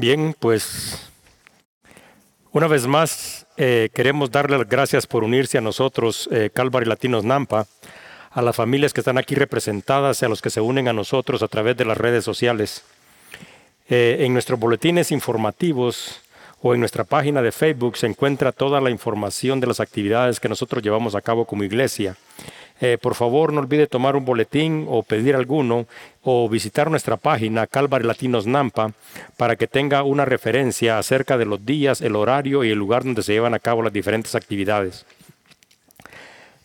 Bien, pues una vez más eh, queremos darle las gracias por unirse a nosotros, eh, Calvary Latinos Nampa, a las familias que están aquí representadas y a los que se unen a nosotros a través de las redes sociales. Eh, en nuestros boletines informativos o en nuestra página de Facebook se encuentra toda la información de las actividades que nosotros llevamos a cabo como iglesia. Eh, por favor, no olvide tomar un boletín o pedir alguno o visitar nuestra página Calvary Latinos Nampa para que tenga una referencia acerca de los días, el horario y el lugar donde se llevan a cabo las diferentes actividades.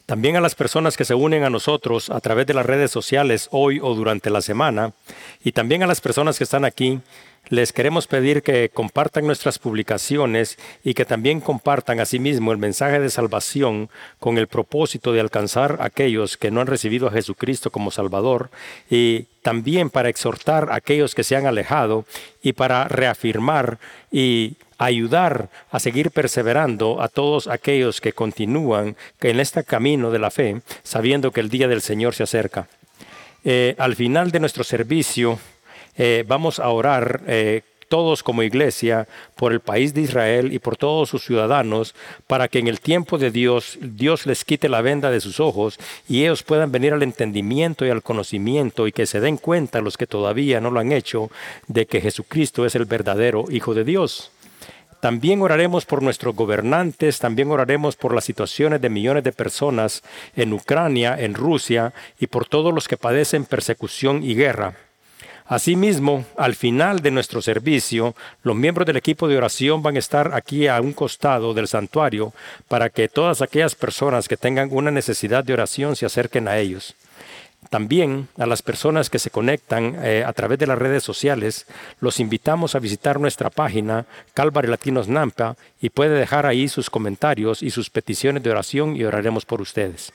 También a las personas que se unen a nosotros a través de las redes sociales hoy o durante la semana y también a las personas que están aquí les queremos pedir que compartan nuestras publicaciones y que también compartan asimismo el mensaje de salvación con el propósito de alcanzar a aquellos que no han recibido a Jesucristo como Salvador y también para exhortar a aquellos que se han alejado y para reafirmar y ayudar a seguir perseverando a todos aquellos que continúan en este camino de la fe, sabiendo que el día del Señor se acerca. Eh, al final de nuestro servicio, eh, vamos a orar eh, todos como iglesia por el país de Israel y por todos sus ciudadanos, para que en el tiempo de Dios Dios les quite la venda de sus ojos y ellos puedan venir al entendimiento y al conocimiento y que se den cuenta los que todavía no lo han hecho de que Jesucristo es el verdadero Hijo de Dios. También oraremos por nuestros gobernantes, también oraremos por las situaciones de millones de personas en Ucrania, en Rusia y por todos los que padecen persecución y guerra. Asimismo, al final de nuestro servicio, los miembros del equipo de oración van a estar aquí a un costado del santuario para que todas aquellas personas que tengan una necesidad de oración se acerquen a ellos. También a las personas que se conectan eh, a través de las redes sociales, los invitamos a visitar nuestra página Calvary Latinos Nampa y puede dejar ahí sus comentarios y sus peticiones de oración y oraremos por ustedes.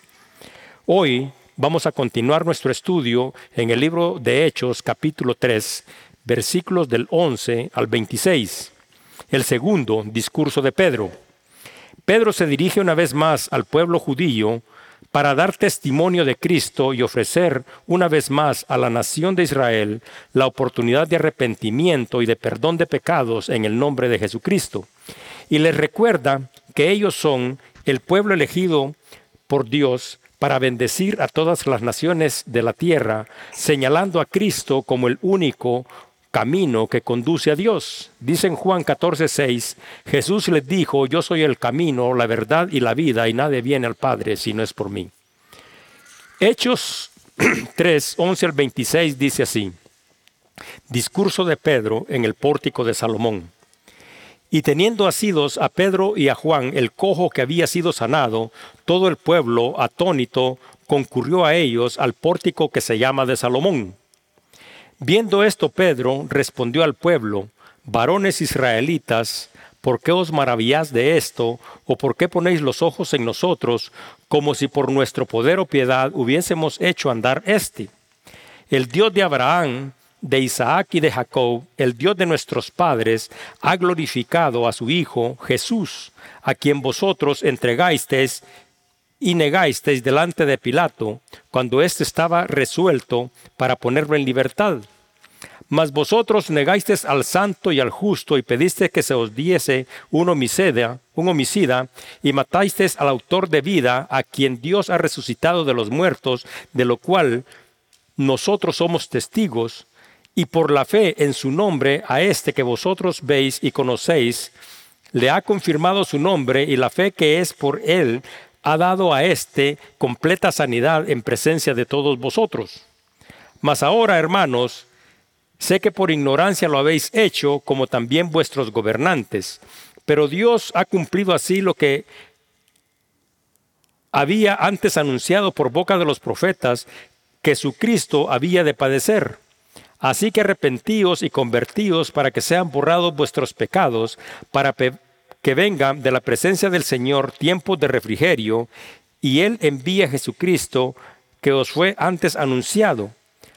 Hoy vamos a continuar nuestro estudio en el libro de Hechos capítulo 3, versículos del 11 al 26, el segundo discurso de Pedro. Pedro se dirige una vez más al pueblo judío para dar testimonio de Cristo y ofrecer una vez más a la nación de Israel la oportunidad de arrepentimiento y de perdón de pecados en el nombre de Jesucristo. Y les recuerda que ellos son el pueblo elegido por Dios para bendecir a todas las naciones de la tierra, señalando a Cristo como el único camino que conduce a Dios. Dice en Juan 14:6, Jesús les dijo, yo soy el camino, la verdad y la vida, y nadie viene al Padre si no es por mí. Hechos 3, 11 al 26 dice así, discurso de Pedro en el pórtico de Salomón. Y teniendo asidos a Pedro y a Juan, el cojo que había sido sanado, todo el pueblo, atónito, concurrió a ellos al pórtico que se llama de Salomón. Viendo esto, Pedro respondió al pueblo, varones israelitas, ¿por qué os maravilláis de esto? ¿O por qué ponéis los ojos en nosotros, como si por nuestro poder o piedad hubiésemos hecho andar este? El Dios de Abraham, de Isaac y de Jacob, el Dios de nuestros padres, ha glorificado a su Hijo Jesús, a quien vosotros entregasteis y negasteis delante de Pilato, cuando éste estaba resuelto para ponerlo en libertad. Mas vosotros negasteis al santo y al justo y pedisteis que se os diese un homicida, un homicida, y matasteis al autor de vida, a quien Dios ha resucitado de los muertos, de lo cual nosotros somos testigos, y por la fe en su nombre a este que vosotros veis y conocéis, le ha confirmado su nombre y la fe que es por él ha dado a éste completa sanidad en presencia de todos vosotros. Mas ahora, hermanos, sé que por ignorancia lo habéis hecho, como también vuestros gobernantes, pero Dios ha cumplido así lo que había antes anunciado por boca de los profetas, que su Cristo había de padecer Así que arrepentíos y convertíos para que sean borrados vuestros pecados, para que vengan de la presencia del Señor tiempos de refrigerio, y Él envía a Jesucristo, que os fue antes anunciado,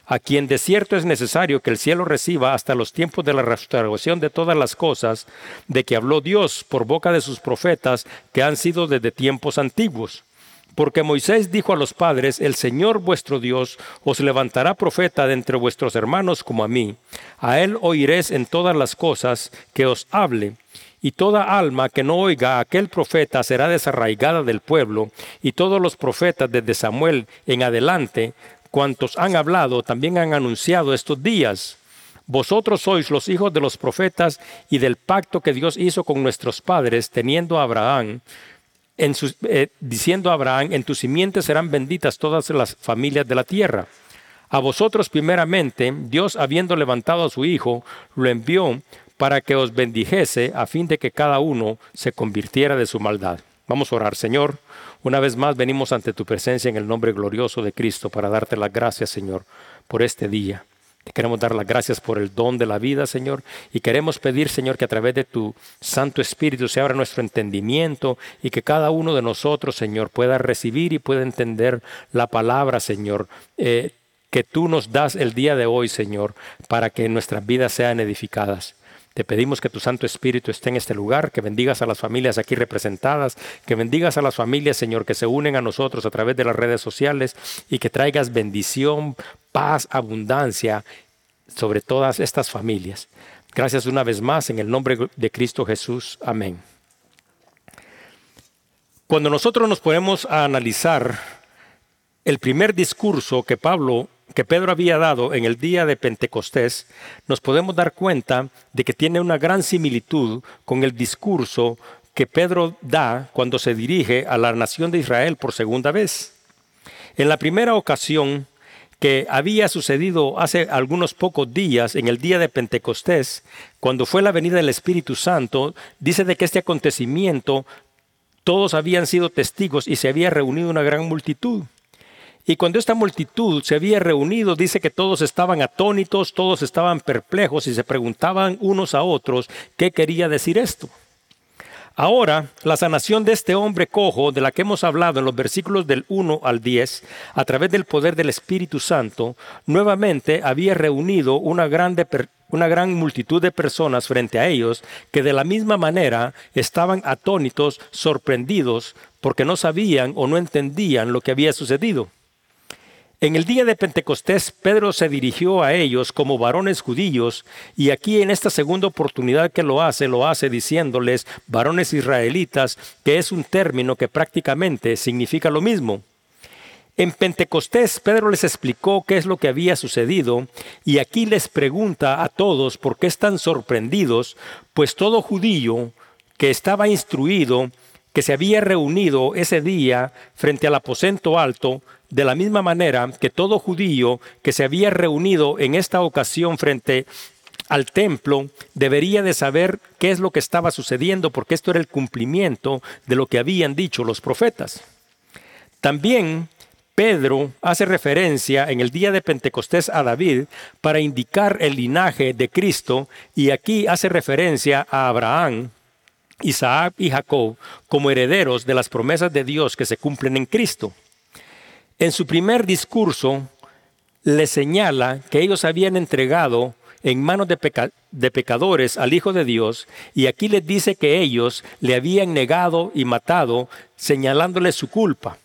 a quien de cierto es necesario que el cielo reciba hasta los tiempos de la restauración de todas las cosas, de que habló Dios por boca de sus profetas, que han sido desde tiempos antiguos Porque Moisés dijo a los padres, el Señor vuestro Dios os levantará profeta de entre vuestros hermanos como a mí. A él oiréis en todas las cosas que os hable. Y toda alma que no oiga a aquel profeta será desarraigada del pueblo. Y todos los profetas desde Samuel en adelante, cuantos han hablado, también han anunciado estos días. Vosotros sois los hijos de los profetas y del pacto que Dios hizo con nuestros padres, teniendo a Abraham eh, diciendo a Abraham, en tus simientes serán benditas todas las familias de la tierra. A vosotros primeramente, Dios habiendo levantado a su Hijo, lo envió para que os bendijese a fin de que cada uno se convirtiera de su maldad. Vamos a orar, Señor. Una vez más venimos ante tu presencia en el nombre glorioso de Cristo para darte las gracias, Señor, por este día. Te queremos dar las gracias por el don de la vida, Señor, y queremos pedir, Señor, que a través de tu Santo Espíritu se abra nuestro entendimiento y que cada uno de nosotros, Señor, pueda recibir y pueda entender la palabra, Señor, eh, que tú nos das el día de hoy, Señor, para que nuestras vidas sean edificadas. Te pedimos que tu Santo Espíritu esté en este lugar, que bendigas a las familias aquí representadas, que bendigas a las familias, Señor, que se unen a nosotros a través de las redes sociales y que traigas bendición, paz, abundancia sobre todas estas familias. Gracias una vez más en el nombre de Cristo Jesús. Amén. Cuando nosotros nos ponemos a analizar el primer discurso que Pablo que Pedro había dado en el día de Pentecostés, nos podemos dar cuenta de que tiene una gran similitud con el discurso que Pedro da cuando se dirige a la nación de Israel por segunda vez. En la primera ocasión que había sucedido hace algunos pocos días, en el día de Pentecostés, cuando fue la venida del Espíritu Santo, dice de que este acontecimiento todos habían sido testigos y se había reunido una gran multitud. Y cuando esta multitud se había reunido, dice que todos estaban atónitos, todos estaban perplejos y se preguntaban unos a otros qué quería decir esto. Ahora, la sanación de este hombre cojo, de la que hemos hablado en los versículos del 1 al 10, a través del poder del Espíritu Santo, nuevamente había reunido una, una gran multitud de personas frente a ellos que de la misma manera estaban atónitos, sorprendidos, porque no sabían o no entendían lo que había sucedido. En el día de Pentecostés, Pedro se dirigió a ellos como varones judíos y aquí en esta segunda oportunidad que lo hace, lo hace diciéndoles varones israelitas, que es un término que prácticamente significa lo mismo. En Pentecostés, Pedro les explicó qué es lo que había sucedido y aquí les pregunta a todos por qué están sorprendidos, pues todo judío que estaba instruido, que se había reunido ese día frente al aposento alto, de la misma manera que todo judío que se había reunido en esta ocasión frente al templo debería de saber qué es lo que estaba sucediendo, porque esto era el cumplimiento de lo que habían dicho los profetas. También Pedro hace referencia en el día de Pentecostés a David para indicar el linaje de Cristo y aquí hace referencia a Abraham, Isaac y Jacob como herederos de las promesas de Dios que se cumplen en Cristo. En su primer discurso le señala que ellos habían entregado en manos de, pecadores al Hijo de Dios y aquí les dice que ellos le habían negado y matado señalándole su culpa.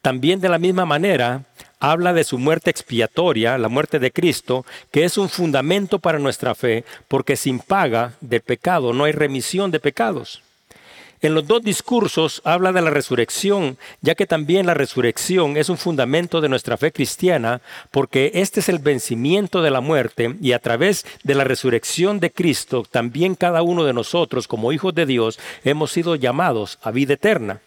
También de la misma manera habla de su muerte expiatoria, la muerte de Cristo, que es un fundamento para nuestra fe, porque sin paga de pecado no hay remisión de pecados. En los dos discursos habla de la resurrección, ya que también la resurrección es un fundamento de nuestra fe cristiana, porque este es el vencimiento de la muerte y a través de la resurrección de Cristo, también cada uno de nosotros como hijos de Dios hemos sido llamados a vida eterna.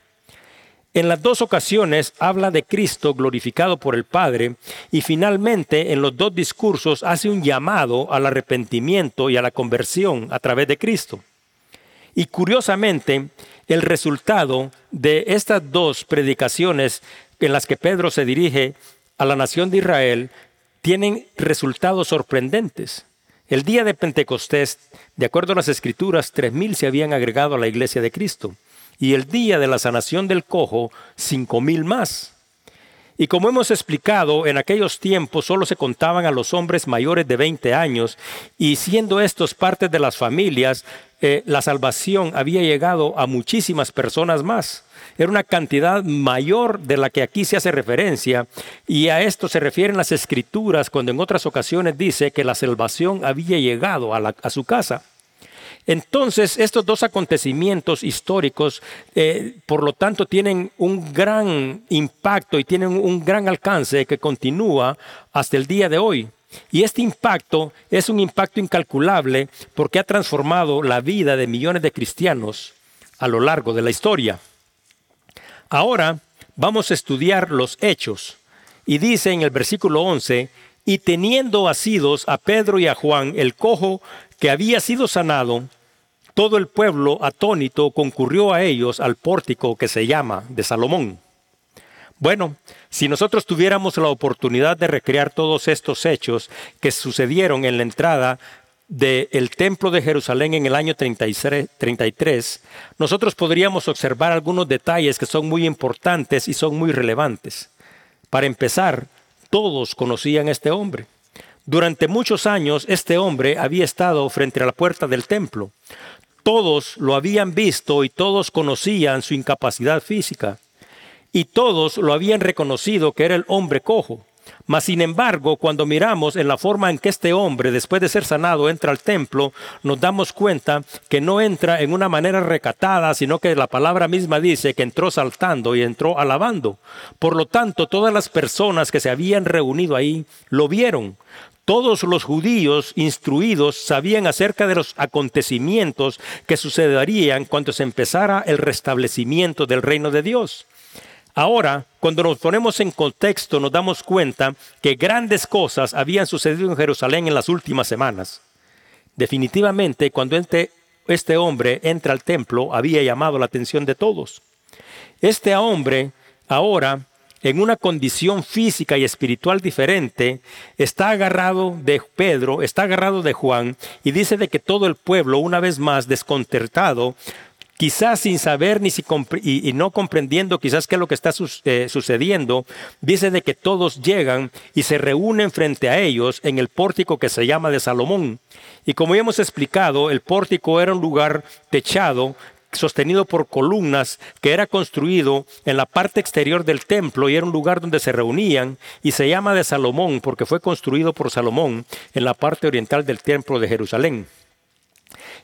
En las dos ocasiones habla de Cristo glorificado por el Padre y finalmente en los dos discursos hace un llamado al arrepentimiento y a la conversión a través de Cristo. Y curiosamente, el resultado de estas dos predicaciones en las que Pedro se dirige a la nación de Israel tienen resultados sorprendentes. El día de Pentecostés, de acuerdo a las escrituras, tres mil se habían agregado a la iglesia de Cristo. Y el día de la sanación del cojo, cinco mil más. Y como hemos explicado, en aquellos tiempos solo se contaban a los hombres mayores de 20 años y siendo estos parte de las familias, eh, la salvación había llegado a muchísimas personas más. Era una cantidad mayor de la que aquí se hace referencia y a esto se refieren las escrituras cuando en otras ocasiones dice que la salvación había llegado a su casa. Entonces, estos dos acontecimientos históricos, eh, por lo tanto, tienen un gran impacto y tienen un gran alcance que continúa hasta el día de hoy. Y este impacto es un impacto incalculable porque ha transformado la vida de millones de cristianos a lo largo de la historia. Ahora vamos a estudiar los hechos. Y dice en el versículo 11, y teniendo asidos a Pedro y a Juan el cojo que había sido sanado, todo el pueblo atónito concurrió a ellos al pórtico que se llama de Salomón. Bueno, si nosotros tuviéramos la oportunidad de recrear todos estos hechos que sucedieron en la entrada del templo de Jerusalén en el año 33, nosotros podríamos observar algunos detalles que son muy importantes y son muy relevantes. Para empezar, todos conocían a este hombre. Durante muchos años este hombre había estado frente a la puerta del templo. Todos lo habían visto y todos conocían su incapacidad física. Y todos lo habían reconocido que era el hombre cojo. Mas sin embargo, cuando miramos en la forma en que este hombre, después de ser sanado, entra al templo, nos damos cuenta que no entra en una manera recatada, sino que la palabra misma dice que entró saltando y entró alabando. Por lo tanto, todas las personas que se habían reunido ahí lo vieron. Todos los judíos instruidos sabían acerca de los acontecimientos que sucederían cuando se empezara el restablecimiento del reino de Dios. Ahora, cuando nos ponemos en contexto, nos damos cuenta que grandes cosas habían sucedido en Jerusalén en las últimas semanas. Definitivamente, cuando este, este hombre entra al templo, había llamado la atención de todos. Este hombre ahora en una condición física y espiritual diferente, está agarrado de Pedro, está agarrado de Juan y dice de que todo el pueblo, una vez más desconcertado, quizás sin saber ni si y, no comprendiendo quizás qué es lo que está eh, sucediendo, dice de que todos llegan y se reúnen frente a ellos en el pórtico que se llama de Salomón. Y como ya hemos explicado, el pórtico era un lugar techado sostenido por columnas que era construido en la parte exterior del templo y era un lugar donde se reunían y se llama de Salomón porque fue construido por Salomón en la parte oriental del templo de Jerusalén.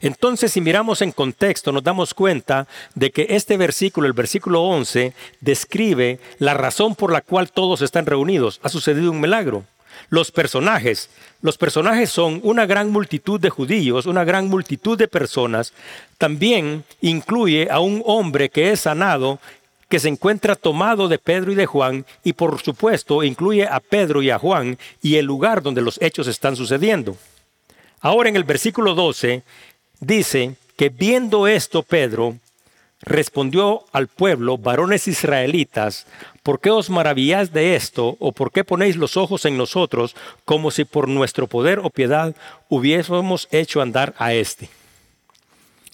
Entonces, si miramos en contexto, nos damos cuenta de que este versículo, el versículo 11, describe la razón por la cual todos están reunidos. Ha sucedido un milagro. Los personajes. Los personajes son una gran multitud de judíos, una gran multitud de personas. También incluye a un hombre que es sanado, que se encuentra tomado de Pedro y de Juan, y por supuesto incluye a Pedro y a Juan y el lugar donde los hechos están sucediendo. Ahora en el versículo 12 dice que viendo esto Pedro respondió al pueblo, varones israelitas, ¿por qué os maravilláis de esto o por qué ponéis los ojos en nosotros como si por nuestro poder o piedad hubiésemos hecho andar a éste?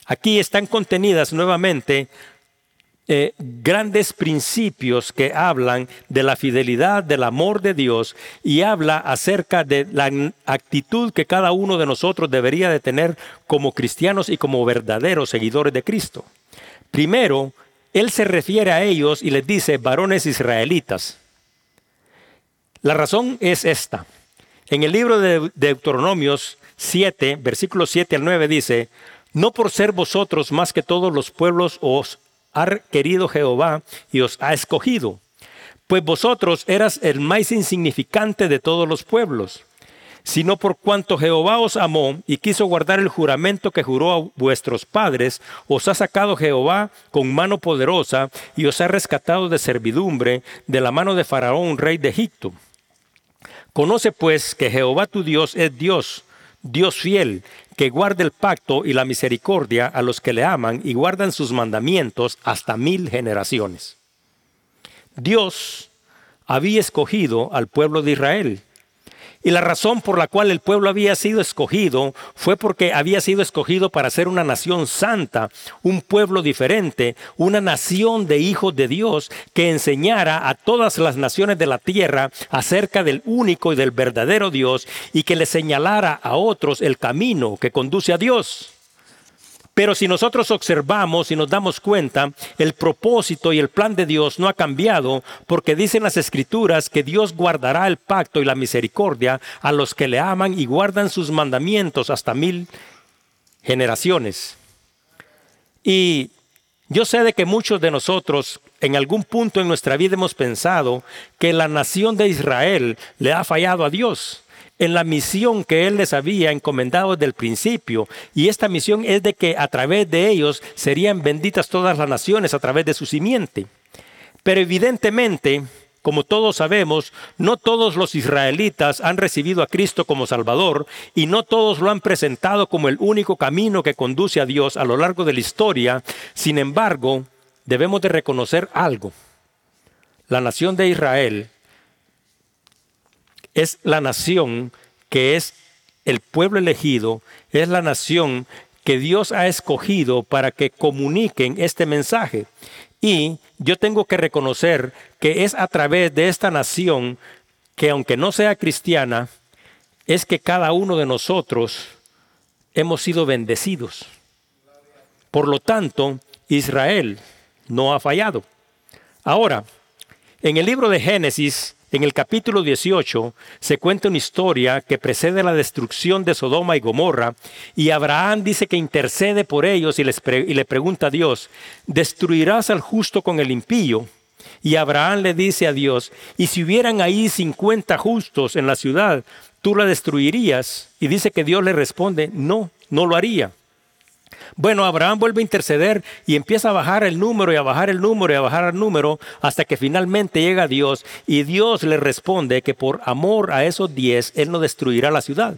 Aquí están contenidas nuevamente eh, grandes principios que hablan de la fidelidad, del amor de Dios y habla acerca de la actitud que cada uno de nosotros debería de tener como cristianos y como verdaderos seguidores de Cristo. Primero, él se refiere a ellos y les dice, varones israelitas. La razón es esta. En el libro de Deuteronomios 7, versículos 7 al 9 dice, no por ser vosotros más que todos los pueblos os ha querido Jehová y os ha escogido, pues vosotros eras el más insignificante de todos los pueblos sino por cuanto Jehová os amó y quiso guardar el juramento que juró a vuestros padres, os ha sacado Jehová con mano poderosa y os ha rescatado de servidumbre de la mano de Faraón, rey de Egipto. Conoce pues que Jehová tu Dios es Dios, Dios fiel, que guarda el pacto y la misericordia a los que le aman y guardan sus mandamientos hasta mil generaciones. Dios había escogido al pueblo de Israel Y la razón por la cual el pueblo había sido escogido fue porque había sido escogido para ser una nación santa, un pueblo diferente, una nación de hijos de Dios que enseñara a todas las naciones de la tierra acerca del único y del verdadero Dios y que le señalara a otros el camino que conduce a Dios. Pero si nosotros observamos y nos damos cuenta, el propósito y el plan de Dios no ha cambiado porque dicen las escrituras que Dios guardará el pacto y la misericordia a los que le aman y guardan sus mandamientos hasta mil generaciones. Y yo sé de que muchos de nosotros en algún punto en nuestra vida hemos pensado que la nación de Israel le ha fallado a Dios en la misión que Él les había encomendado desde el principio. Y esta misión es de que a través de ellos serían benditas todas las naciones a través de su simiente. Pero evidentemente, como todos sabemos, no todos los israelitas han recibido a Cristo como Salvador y no todos lo han presentado como el único camino que conduce a Dios a lo largo de la historia. Sin embargo, debemos de reconocer algo. La nación de Israel es la nación que es el pueblo elegido, es la nación que Dios ha escogido para que comuniquen este mensaje. Y yo tengo que reconocer que es a través de esta nación que aunque no sea cristiana, es que cada uno de nosotros hemos sido bendecidos. Por lo tanto, Israel no ha fallado. Ahora, en el libro de Génesis, en el capítulo 18 se cuenta una historia que precede la destrucción de Sodoma y Gomorra y Abraham dice que intercede por ellos y, y le pregunta a Dios, ¿destruirás al justo con el impío? Y Abraham le dice a Dios, ¿y si hubieran ahí 50 justos en la ciudad, tú la destruirías? Y dice que Dios le responde, no, no lo haría. Bueno, Abraham vuelve a interceder y empieza a bajar el número y a bajar el número y a bajar el número hasta que finalmente llega Dios y Dios le responde que por amor a esos diez, Él no destruirá la ciudad.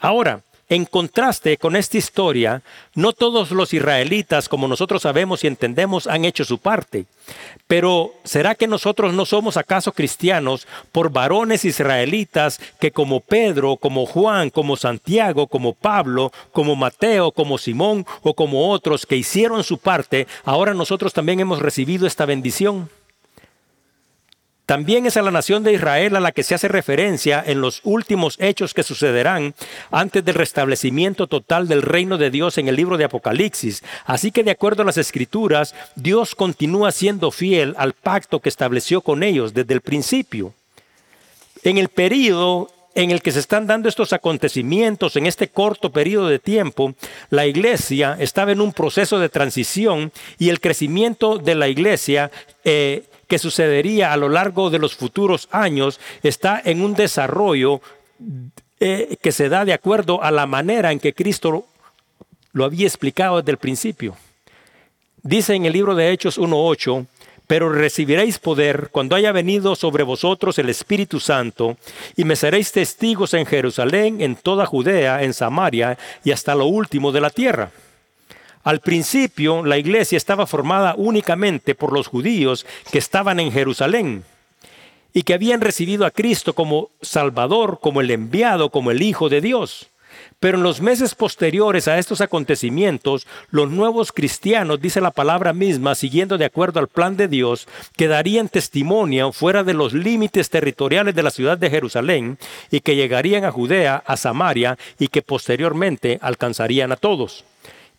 Ahora, en contraste con esta historia, no todos los israelitas, como nosotros sabemos y entendemos, han hecho su parte. Pero ¿será que nosotros no somos acaso cristianos por varones israelitas que como Pedro, como Juan, como Santiago, como Pablo, como Mateo, como Simón o como otros que hicieron su parte, ahora nosotros también hemos recibido esta bendición? También es a la nación de Israel a la que se hace referencia en los últimos hechos que sucederán antes del restablecimiento total del reino de Dios en el libro de Apocalipsis. Así que de acuerdo a las escrituras, Dios continúa siendo fiel al pacto que estableció con ellos desde el principio. En el periodo en el que se están dando estos acontecimientos en este corto periodo de tiempo, la iglesia estaba en un proceso de transición y el crecimiento de la iglesia eh, que sucedería a lo largo de los futuros años está en un desarrollo eh, que se da de acuerdo a la manera en que Cristo lo había explicado desde el principio. Dice en el libro de Hechos 1.8, pero recibiréis poder cuando haya venido sobre vosotros el Espíritu Santo, y me seréis testigos en Jerusalén, en toda Judea, en Samaria y hasta lo último de la tierra. Al principio la iglesia estaba formada únicamente por los judíos que estaban en Jerusalén y que habían recibido a Cristo como Salvador, como el enviado, como el Hijo de Dios. Pero en los meses posteriores a estos acontecimientos, los nuevos cristianos, dice la palabra misma, siguiendo de acuerdo al plan de Dios, que darían testimonio fuera de los límites territoriales de la ciudad de Jerusalén y que llegarían a Judea, a Samaria y que posteriormente alcanzarían a todos.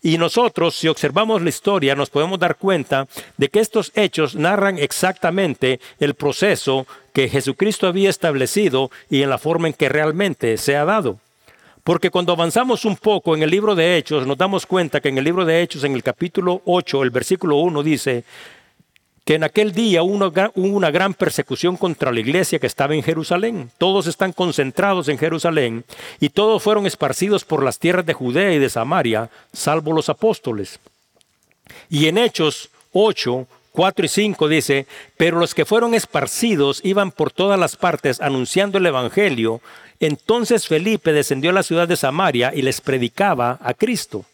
Y nosotros, si observamos la historia, nos podemos dar cuenta de que estos hechos narran exactamente el proceso que Jesucristo había establecido y en la forma en que realmente se ha dado. Porque cuando avanzamos un poco en el libro de Hechos, nos damos cuenta que en el libro de Hechos, en el capítulo 8, el versículo 1 dice, que en aquel día hubo una gran persecución contra la iglesia que estaba en Jerusalén. Todos están concentrados en Jerusalén y todos fueron esparcidos por las tierras de Judea y de Samaria, salvo los apóstoles. Y en Hechos 8, 4 y 5 dice, pero los que fueron esparcidos iban por todas las partes anunciando el Evangelio. Entonces Felipe descendió a la ciudad de Samaria y les predicaba a Cristo.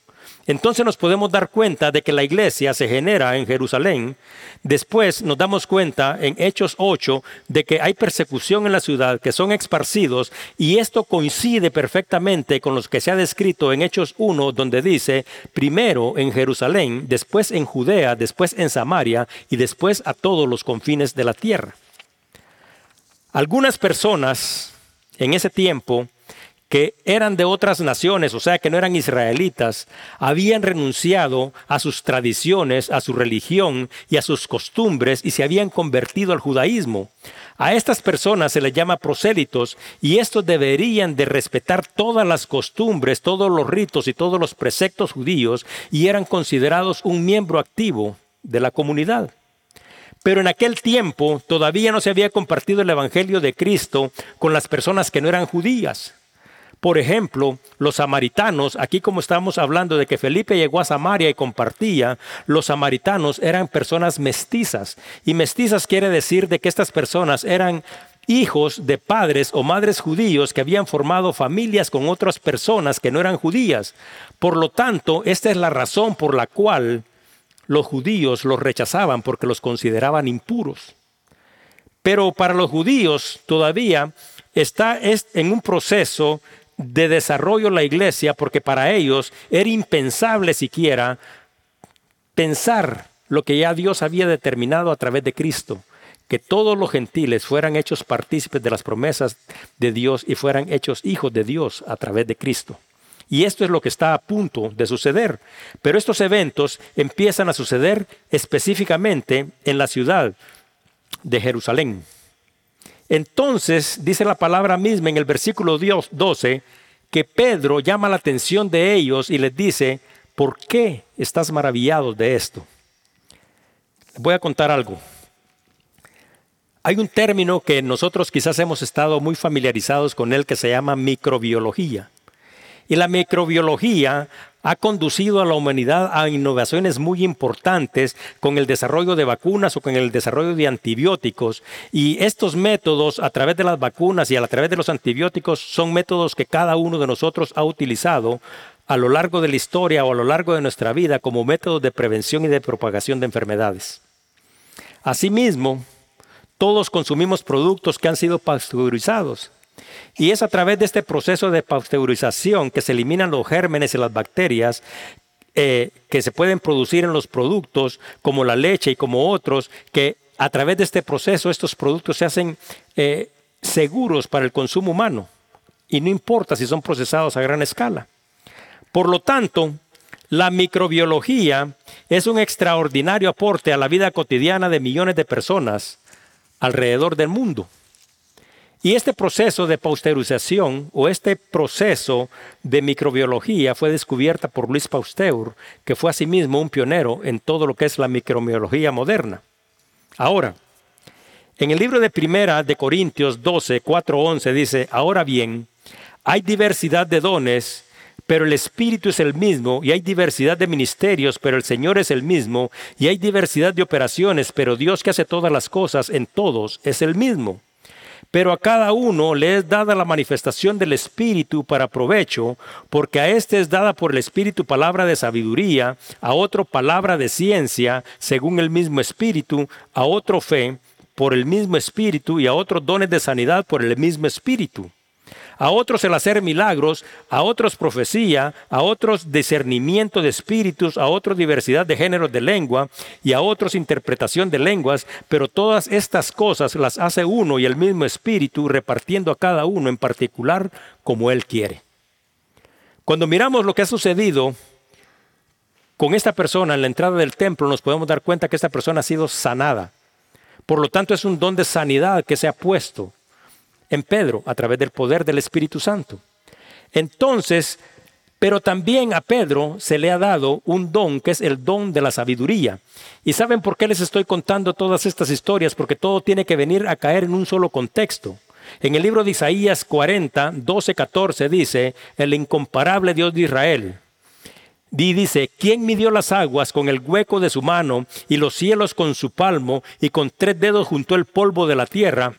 Entonces nos podemos dar cuenta de que la iglesia se genera en Jerusalén. Después nos damos cuenta en Hechos 8 de que hay persecución en la ciudad, que son esparcidos, y esto coincide perfectamente con lo que se ha descrito en Hechos 1, donde dice, primero en Jerusalén, después en Judea, después en Samaria y después a todos los confines de la tierra. Algunas personas en ese tiempo que eran de otras naciones, o sea, que no eran israelitas, habían renunciado a sus tradiciones, a su religión y a sus costumbres y se habían convertido al judaísmo. A estas personas se les llama prosélitos y estos deberían de respetar todas las costumbres, todos los ritos y todos los preceptos judíos y eran considerados un miembro activo de la comunidad. Pero en aquel tiempo todavía no se había compartido el Evangelio de Cristo con las personas que no eran judías. Por ejemplo, los samaritanos, aquí como estamos hablando de que Felipe llegó a Samaria y compartía, los samaritanos eran personas mestizas. Y mestizas quiere decir de que estas personas eran hijos de padres o madres judíos que habían formado familias con otras personas que no eran judías. Por lo tanto, esta es la razón por la cual los judíos los rechazaban porque los consideraban impuros. Pero para los judíos todavía está en un proceso de desarrollo la iglesia porque para ellos era impensable siquiera pensar lo que ya Dios había determinado a través de Cristo, que todos los gentiles fueran hechos partícipes de las promesas de Dios y fueran hechos hijos de Dios a través de Cristo. Y esto es lo que está a punto de suceder. Pero estos eventos empiezan a suceder específicamente en la ciudad de Jerusalén. Entonces dice la palabra misma en el versículo 12 que Pedro llama la atención de ellos y les dice, ¿por qué estás maravillados de esto? Voy a contar algo. Hay un término que nosotros quizás hemos estado muy familiarizados con él que se llama microbiología. Y la microbiología ha conducido a la humanidad a innovaciones muy importantes con el desarrollo de vacunas o con el desarrollo de antibióticos. Y estos métodos a través de las vacunas y a través de los antibióticos son métodos que cada uno de nosotros ha utilizado a lo largo de la historia o a lo largo de nuestra vida como métodos de prevención y de propagación de enfermedades. Asimismo, todos consumimos productos que han sido pasteurizados y es a través de este proceso de pasteurización que se eliminan los gérmenes y las bacterias eh, que se pueden producir en los productos, como la leche y como otros, que a través de este proceso estos productos se hacen eh, seguros para el consumo humano. Y no importa si son procesados a gran escala. Por lo tanto, la microbiología es un extraordinario aporte a la vida cotidiana de millones de personas alrededor del mundo. Y este proceso de pasteurización o este proceso de microbiología fue descubierta por Luis Pasteur, que fue asimismo un pionero en todo lo que es la microbiología moderna. Ahora, en el libro de Primera de Corintios 12, 4, 11 dice, ahora bien, hay diversidad de dones, pero el Espíritu es el mismo, y hay diversidad de ministerios, pero el Señor es el mismo, y hay diversidad de operaciones, pero Dios que hace todas las cosas en todos es el mismo. Pero a cada uno le es dada la manifestación del Espíritu para provecho, porque a éste es dada por el Espíritu palabra de sabiduría, a otro palabra de ciencia, según el mismo Espíritu, a otro fe por el mismo Espíritu y a otros dones de sanidad por el mismo Espíritu a otros el hacer milagros, a otros profecía, a otros discernimiento de espíritus, a otros diversidad de géneros de lengua y a otros interpretación de lenguas, pero todas estas cosas las hace uno y el mismo espíritu repartiendo a cada uno en particular como él quiere. Cuando miramos lo que ha sucedido con esta persona en la entrada del templo, nos podemos dar cuenta que esta persona ha sido sanada. Por lo tanto, es un don de sanidad que se ha puesto en Pedro a través del poder del Espíritu Santo. Entonces, pero también a Pedro se le ha dado un don que es el don de la sabiduría. ¿Y saben por qué les estoy contando todas estas historias? Porque todo tiene que venir a caer en un solo contexto. En el libro de Isaías 40, 12, 14 dice, el incomparable Dios de Israel. Y dice, ¿quién midió las aguas con el hueco de su mano y los cielos con su palmo y con tres dedos juntó el polvo de la tierra?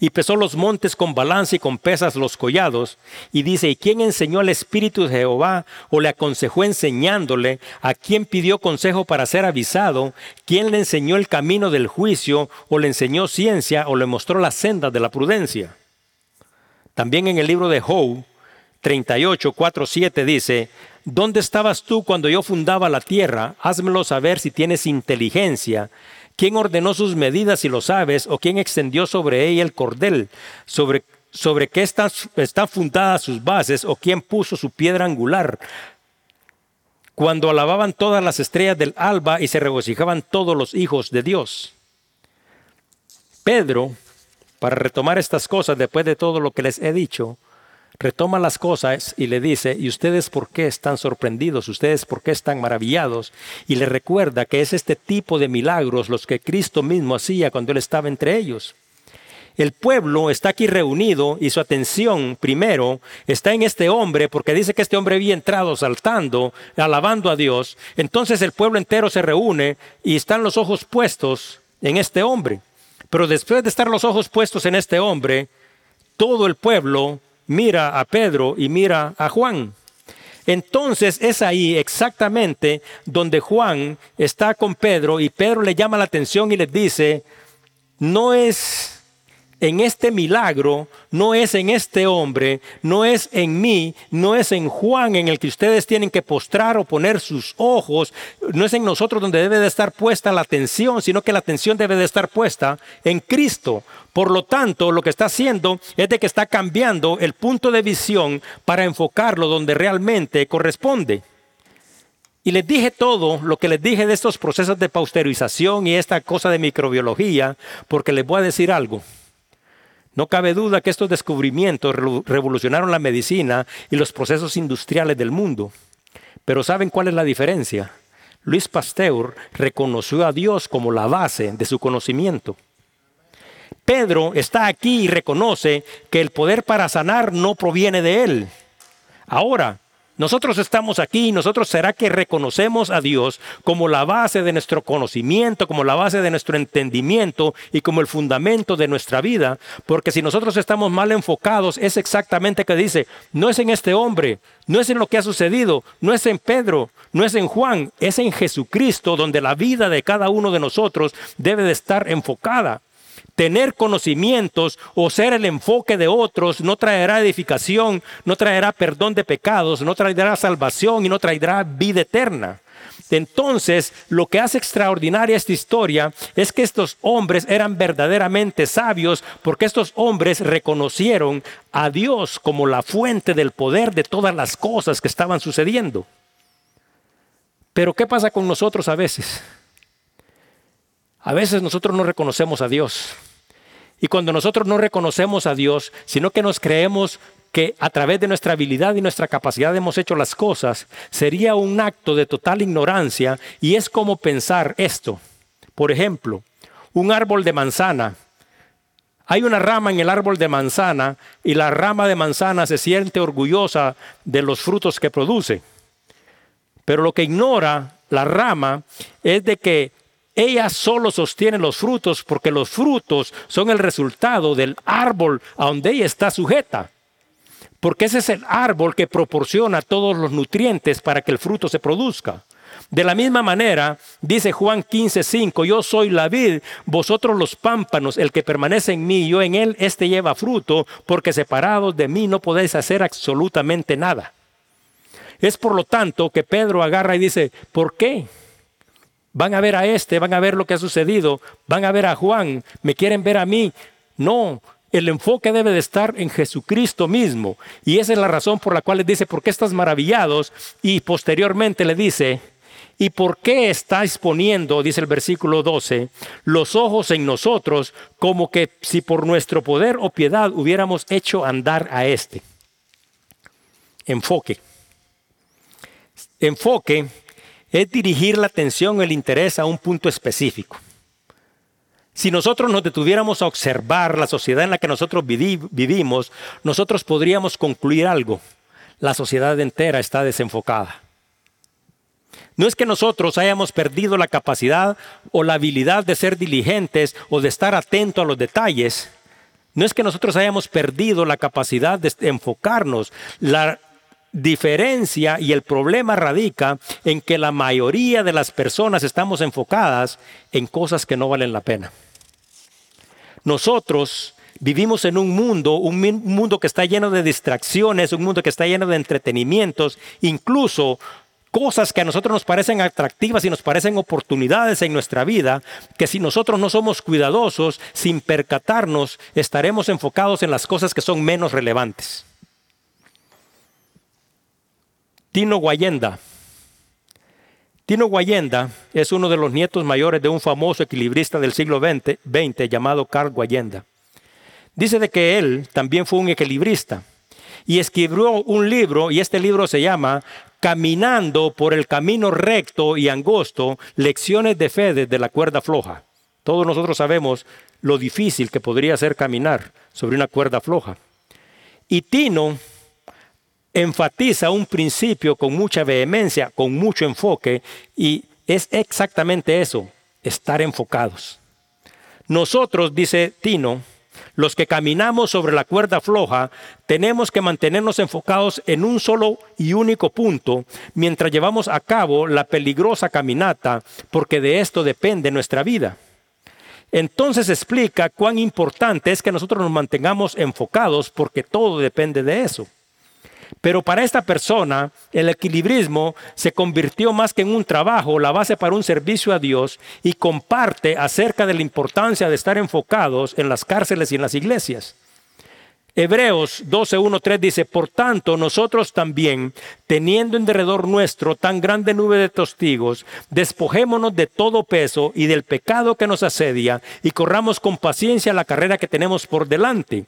Y pesó los montes con balanza y con pesas los collados. Y dice, ¿y quién enseñó al Espíritu de Jehová o le aconsejó enseñándole? ¿A quién pidió consejo para ser avisado? ¿Quién le enseñó el camino del juicio o le enseñó ciencia o le mostró la senda de la prudencia? También en el libro de Job 38, 4, 7 dice, ¿dónde estabas tú cuando yo fundaba la tierra? Házmelo saber si tienes inteligencia. ¿Quién ordenó sus medidas si lo sabes? ¿O quién extendió sobre ella el cordel? ¿Sobre, sobre qué están, están fundadas sus bases? ¿O quién puso su piedra angular? Cuando alababan todas las estrellas del alba y se regocijaban todos los hijos de Dios. Pedro, para retomar estas cosas después de todo lo que les he dicho, retoma las cosas y le dice, ¿y ustedes por qué están sorprendidos? ¿Ustedes por qué están maravillados? Y le recuerda que es este tipo de milagros los que Cristo mismo hacía cuando Él estaba entre ellos. El pueblo está aquí reunido y su atención primero está en este hombre porque dice que este hombre había entrado saltando, alabando a Dios. Entonces el pueblo entero se reúne y están los ojos puestos en este hombre. Pero después de estar los ojos puestos en este hombre, todo el pueblo mira a Pedro y mira a Juan. Entonces es ahí exactamente donde Juan está con Pedro y Pedro le llama la atención y le dice, no es en este milagro, no es en este hombre, no es en mí, no es en Juan en el que ustedes tienen que postrar o poner sus ojos, no es en nosotros donde debe de estar puesta la atención, sino que la atención debe de estar puesta en Cristo. Por lo tanto, lo que está haciendo es de que está cambiando el punto de visión para enfocarlo donde realmente corresponde. Y les dije todo lo que les dije de estos procesos de pasteurización y esta cosa de microbiología, porque les voy a decir algo. No cabe duda que estos descubrimientos revolucionaron la medicina y los procesos industriales del mundo. Pero ¿saben cuál es la diferencia? Luis Pasteur reconoció a Dios como la base de su conocimiento. Pedro está aquí y reconoce que el poder para sanar no proviene de él. Ahora, nosotros estamos aquí y nosotros será que reconocemos a Dios como la base de nuestro conocimiento, como la base de nuestro entendimiento y como el fundamento de nuestra vida. Porque si nosotros estamos mal enfocados, es exactamente que dice, no es en este hombre, no es en lo que ha sucedido, no es en Pedro, no es en Juan, es en Jesucristo donde la vida de cada uno de nosotros debe de estar enfocada tener conocimientos o ser el enfoque de otros no traerá edificación, no traerá perdón de pecados, no traerá salvación y no traerá vida eterna. Entonces, lo que hace extraordinaria esta historia es que estos hombres eran verdaderamente sabios porque estos hombres reconocieron a Dios como la fuente del poder de todas las cosas que estaban sucediendo. Pero ¿qué pasa con nosotros a veces? A veces nosotros no reconocemos a Dios. Y cuando nosotros no reconocemos a Dios, sino que nos creemos que a través de nuestra habilidad y nuestra capacidad hemos hecho las cosas, sería un acto de total ignorancia y es como pensar esto. Por ejemplo, un árbol de manzana. Hay una rama en el árbol de manzana y la rama de manzana se siente orgullosa de los frutos que produce. Pero lo que ignora la rama es de que ella solo sostiene los frutos porque los frutos son el resultado del árbol a donde ella está sujeta. Porque ese es el árbol que proporciona todos los nutrientes para que el fruto se produzca. De la misma manera, dice Juan 15:5, yo soy la vid, vosotros los pámpanos, el que permanece en mí, yo en él, este lleva fruto, porque separados de mí no podéis hacer absolutamente nada. Es por lo tanto que Pedro agarra y dice, ¿por qué? Van a ver a este, van a ver lo que ha sucedido, van a ver a Juan, me quieren ver a mí. No, el enfoque debe de estar en Jesucristo mismo. Y esa es la razón por la cual le dice, ¿por qué estás maravillados? Y posteriormente le dice, ¿y por qué estáis poniendo, dice el versículo 12, los ojos en nosotros como que si por nuestro poder o piedad hubiéramos hecho andar a este? Enfoque. Enfoque es dirigir la atención, el interés a un punto específico. Si nosotros nos detuviéramos a observar la sociedad en la que nosotros vivimos, nosotros podríamos concluir algo. La sociedad entera está desenfocada. No es que nosotros hayamos perdido la capacidad o la habilidad de ser diligentes o de estar atentos a los detalles. No es que nosotros hayamos perdido la capacidad de enfocarnos. La diferencia y el problema radica en que la mayoría de las personas estamos enfocadas en cosas que no valen la pena. Nosotros vivimos en un mundo, un mundo que está lleno de distracciones, un mundo que está lleno de entretenimientos, incluso cosas que a nosotros nos parecen atractivas y nos parecen oportunidades en nuestra vida, que si nosotros no somos cuidadosos, sin percatarnos, estaremos enfocados en las cosas que son menos relevantes. Tino Guayenda. Tino Guayenda es uno de los nietos mayores de un famoso equilibrista del siglo XX, llamado Carl Guayenda. Dice de que él también fue un equilibrista y escribió un libro y este libro se llama Caminando por el camino recto y angosto, lecciones de fe desde la cuerda floja. Todos nosotros sabemos lo difícil que podría ser caminar sobre una cuerda floja. Y Tino enfatiza un principio con mucha vehemencia, con mucho enfoque, y es exactamente eso, estar enfocados. Nosotros, dice Tino, los que caminamos sobre la cuerda floja, tenemos que mantenernos enfocados en un solo y único punto mientras llevamos a cabo la peligrosa caminata, porque de esto depende nuestra vida. Entonces explica cuán importante es que nosotros nos mantengamos enfocados porque todo depende de eso. Pero para esta persona, el equilibrismo se convirtió más que en un trabajo, la base para un servicio a Dios y comparte acerca de la importancia de estar enfocados en las cárceles y en las iglesias. Hebreos 12.1.3 dice, por tanto nosotros también, teniendo en derredor nuestro tan grande nube de testigos, despojémonos de todo peso y del pecado que nos asedia y corramos con paciencia la carrera que tenemos por delante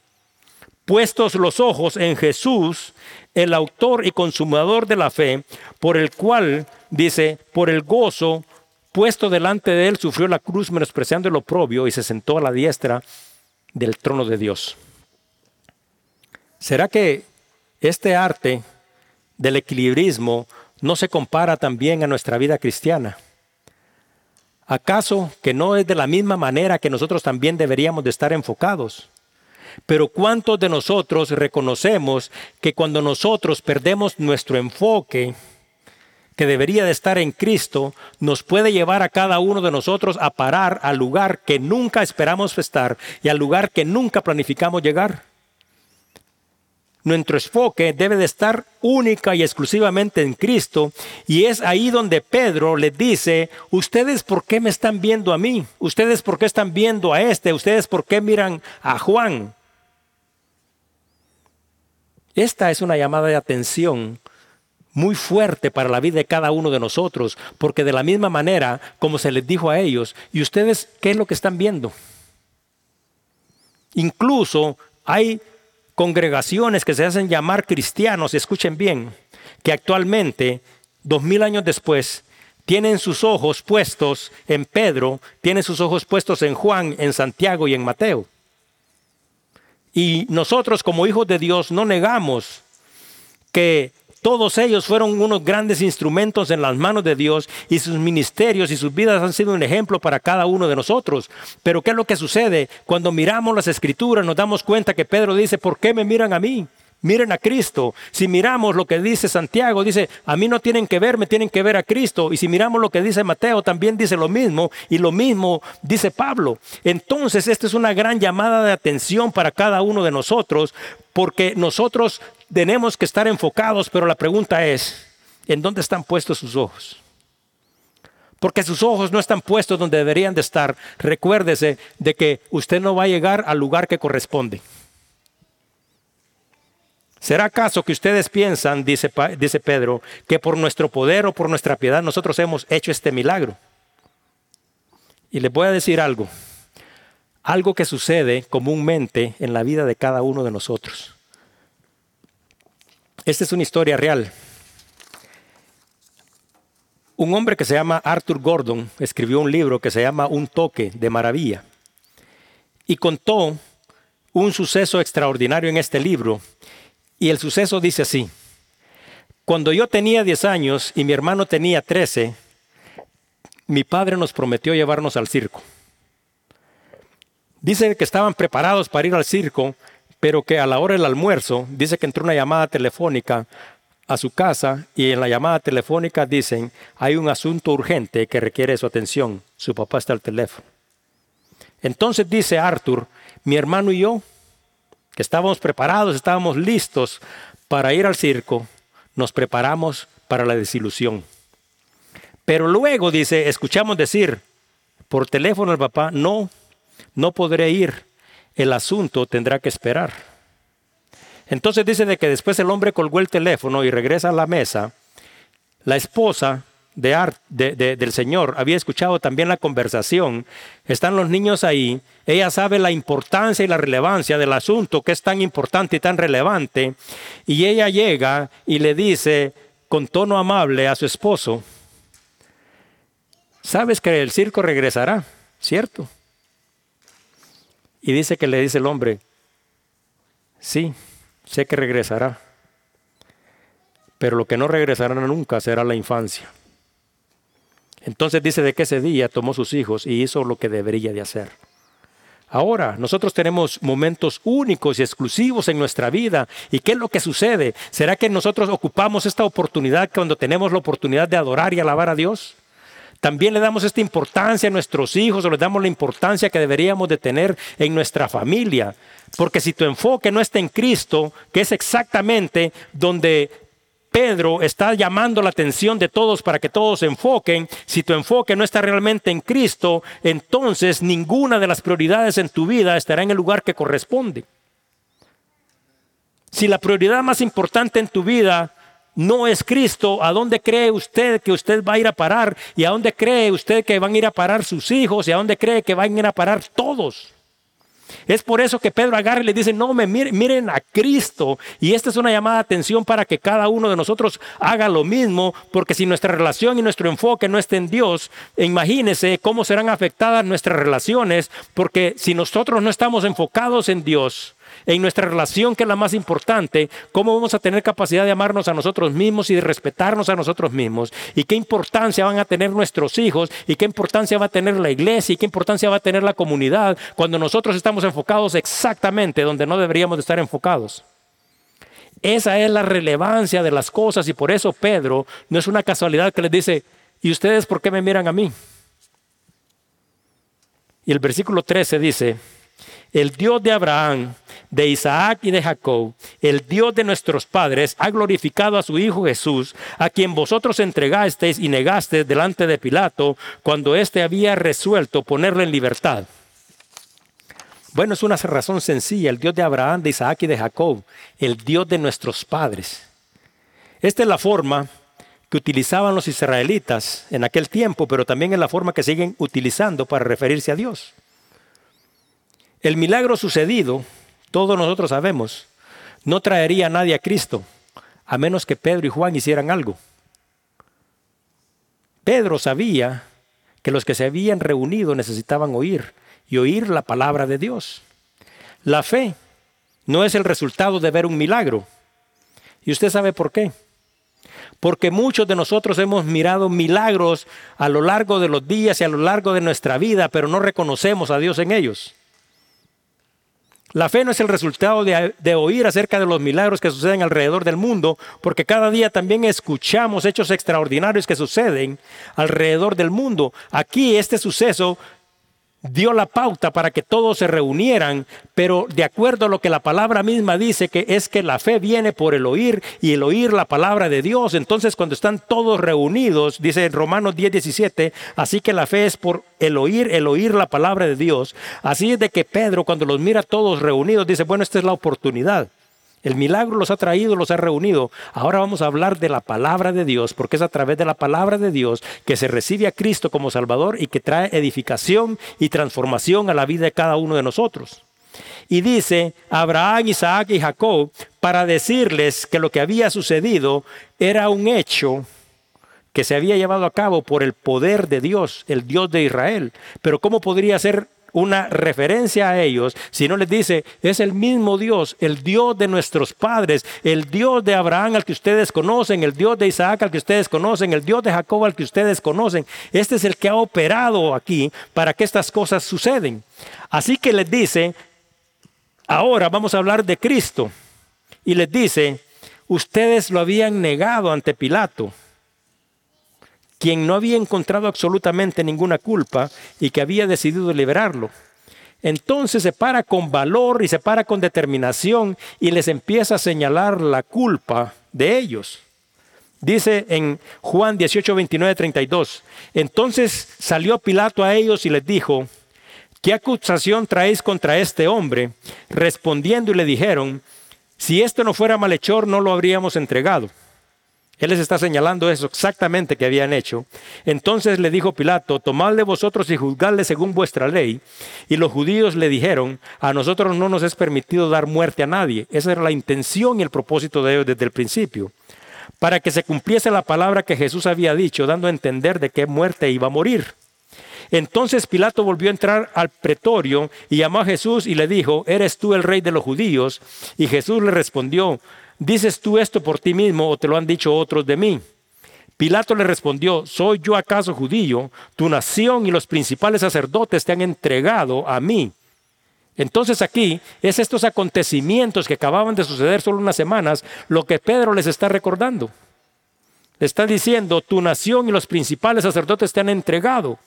puestos los ojos en Jesús, el autor y consumador de la fe, por el cual, dice, por el gozo puesto delante de él, sufrió la cruz menospreciando el oprobio y se sentó a la diestra del trono de Dios. ¿Será que este arte del equilibrismo no se compara también a nuestra vida cristiana? ¿Acaso que no es de la misma manera que nosotros también deberíamos de estar enfocados? Pero ¿cuántos de nosotros reconocemos que cuando nosotros perdemos nuestro enfoque, que debería de estar en Cristo, nos puede llevar a cada uno de nosotros a parar al lugar que nunca esperamos estar y al lugar que nunca planificamos llegar? Nuestro enfoque debe de estar única y exclusivamente en Cristo. Y es ahí donde Pedro le dice, ustedes por qué me están viendo a mí? Ustedes por qué están viendo a este? Ustedes por qué miran a Juan? Esta es una llamada de atención muy fuerte para la vida de cada uno de nosotros, porque de la misma manera como se les dijo a ellos, ¿y ustedes qué es lo que están viendo? Incluso hay congregaciones que se hacen llamar cristianos, escuchen bien, que actualmente, dos mil años después, tienen sus ojos puestos en Pedro, tienen sus ojos puestos en Juan, en Santiago y en Mateo. Y nosotros como hijos de Dios no negamos que todos ellos fueron unos grandes instrumentos en las manos de Dios y sus ministerios y sus vidas han sido un ejemplo para cada uno de nosotros. Pero ¿qué es lo que sucede? Cuando miramos las escrituras nos damos cuenta que Pedro dice, ¿por qué me miran a mí? Miren a Cristo. Si miramos lo que dice Santiago, dice, a mí no tienen que ver, me tienen que ver a Cristo. Y si miramos lo que dice Mateo, también dice lo mismo. Y lo mismo dice Pablo. Entonces, esta es una gran llamada de atención para cada uno de nosotros, porque nosotros tenemos que estar enfocados, pero la pregunta es, ¿en dónde están puestos sus ojos? Porque sus ojos no están puestos donde deberían de estar. Recuérdese de que usted no va a llegar al lugar que corresponde. ¿Será acaso que ustedes piensan, dice, dice Pedro, que por nuestro poder o por nuestra piedad nosotros hemos hecho este milagro? Y les voy a decir algo, algo que sucede comúnmente en la vida de cada uno de nosotros. Esta es una historia real. Un hombre que se llama Arthur Gordon escribió un libro que se llama Un toque de maravilla y contó un suceso extraordinario en este libro y el suceso dice así. Cuando yo tenía 10 años y mi hermano tenía 13, mi padre nos prometió llevarnos al circo. Dice que estaban preparados para ir al circo, pero que a la hora del almuerzo, dice que entró una llamada telefónica a su casa y en la llamada telefónica dicen, hay un asunto urgente que requiere su atención. Su papá está al teléfono. Entonces dice Arthur, mi hermano y yo, que estábamos preparados, estábamos listos para ir al circo, nos preparamos para la desilusión. Pero luego dice, escuchamos decir por teléfono al papá, no, no podré ir, el asunto tendrá que esperar. Entonces dice de que después el hombre colgó el teléfono y regresa a la mesa. La esposa de del Señor había escuchado también la conversación. Están los niños ahí. Ella sabe la importancia y la relevancia del asunto que es tan importante y tan relevante. Y ella llega y le dice con tono amable a su esposo, sabes que el circo regresará, ¿cierto? Y dice que le dice el hombre, sí, sé que regresará, pero lo que no regresará nunca será la infancia. Entonces dice de que ese día tomó sus hijos y hizo lo que debería de hacer. Ahora, nosotros tenemos momentos únicos y exclusivos en nuestra vida. ¿Y qué es lo que sucede? ¿Será que nosotros ocupamos esta oportunidad cuando tenemos la oportunidad de adorar y alabar a Dios? También le damos esta importancia a nuestros hijos o le damos la importancia que deberíamos de tener en nuestra familia. Porque si tu enfoque no está en Cristo, que es exactamente donde Pedro está llamando la atención de todos para que todos se enfoquen. Si tu enfoque no está realmente en Cristo, entonces ninguna de las prioridades en tu vida estará en el lugar que corresponde. Si la prioridad más importante en tu vida no es Cristo, ¿a dónde cree usted que usted va a ir a parar? ¿Y a dónde cree usted que van a ir a parar sus hijos? ¿Y a dónde cree que van a ir a parar todos? Es por eso que Pedro agarra y le dice, no, me miren, miren, a Cristo. Y esta es una llamada de atención para que cada uno de nosotros haga lo mismo, porque si nuestra relación y nuestro enfoque no está en Dios, imagínense cómo serán afectadas nuestras relaciones, porque si nosotros no estamos enfocados en Dios, en nuestra relación, que es la más importante, cómo vamos a tener capacidad de amarnos a nosotros mismos y de respetarnos a nosotros mismos, y qué importancia van a tener nuestros hijos, y qué importancia va a tener la iglesia, y qué importancia va a tener la comunidad, cuando nosotros estamos enfocados exactamente donde no deberíamos de estar enfocados. Esa es la relevancia de las cosas y por eso Pedro no es una casualidad que les dice, ¿y ustedes por qué me miran a mí? Y el versículo 13 dice, el Dios de Abraham, de Isaac y de Jacob, el Dios de nuestros padres, ha glorificado a su Hijo Jesús, a quien vosotros entregasteis y negasteis delante de Pilato, cuando éste había resuelto ponerlo en libertad. Bueno, es una razón sencilla, el Dios de Abraham, de Isaac y de Jacob, el Dios de nuestros padres. Esta es la forma que utilizaban los israelitas en aquel tiempo, pero también es la forma que siguen utilizando para referirse a Dios. El milagro sucedido, todos nosotros sabemos, no traería a nadie a Cristo, a menos que Pedro y Juan hicieran algo. Pedro sabía que los que se habían reunido necesitaban oír y oír la palabra de Dios. La fe no es el resultado de ver un milagro. ¿Y usted sabe por qué? Porque muchos de nosotros hemos mirado milagros a lo largo de los días y a lo largo de nuestra vida, pero no reconocemos a Dios en ellos. La fe no es el resultado de, oír acerca de los milagros que suceden alrededor del mundo, porque cada día también escuchamos hechos extraordinarios que suceden alrededor del mundo. Aquí este suceso dio la pauta para que todos se reunieran, pero de acuerdo a lo que la palabra misma dice, que es que la fe viene por el oír y el oír la palabra de Dios. Entonces cuando están todos reunidos, dice en Romanos 10, 17, así que la fe es por el oír, el oír la palabra de Dios. Así es de que Pedro cuando los mira todos reunidos, dice, bueno, esta es la oportunidad. El milagro los ha traído, los ha reunido. Ahora vamos a hablar de la palabra de Dios, porque es a través de la palabra de Dios que se recibe a Cristo como Salvador y que trae edificación y transformación a la vida de cada uno de nosotros. Y dice Abraham, Isaac y Jacob para decirles que lo que había sucedido era un hecho que se había llevado a cabo por el poder de Dios, el Dios de Israel. Pero ¿cómo podría ser una referencia a ellos, sino les dice, es el mismo Dios, el Dios de nuestros padres, el Dios de Abraham al que ustedes conocen, el Dios de Isaac al que ustedes conocen, el Dios de Jacob al que ustedes conocen. Este es el que ha operado aquí para que estas cosas suceden. Así que les dice, ahora vamos a hablar de Cristo. Y les dice, ustedes lo habían negado ante Pilato quien no había encontrado absolutamente ninguna culpa y que había decidido liberarlo. Entonces se para con valor y se para con determinación y les empieza a señalar la culpa de ellos. Dice en Juan 18, 29, 32. Entonces salió Pilato a ellos y les dijo, ¿qué acusación traéis contra este hombre? Respondiendo y le dijeron, si esto no fuera malhechor no lo habríamos entregado. Él les está señalando eso exactamente que habían hecho. Entonces le dijo Pilato, tomadle vosotros y juzgadle según vuestra ley. Y los judíos le dijeron, a nosotros no nos es permitido dar muerte a nadie. Esa era la intención y el propósito de ellos desde el principio. Para que se cumpliese la palabra que Jesús había dicho, dando a entender de qué muerte iba a morir. Entonces Pilato volvió a entrar al pretorio y llamó a Jesús y le dijo, ¿eres tú el rey de los judíos? Y Jesús le respondió, ¿Dices tú esto por ti mismo o te lo han dicho otros de mí? Pilato le respondió, ¿soy yo acaso judío? Tu nación y los principales sacerdotes te han entregado a mí. Entonces aquí es estos acontecimientos que acababan de suceder solo unas semanas lo que Pedro les está recordando. Le está diciendo, tu nación y los principales sacerdotes te han entregado.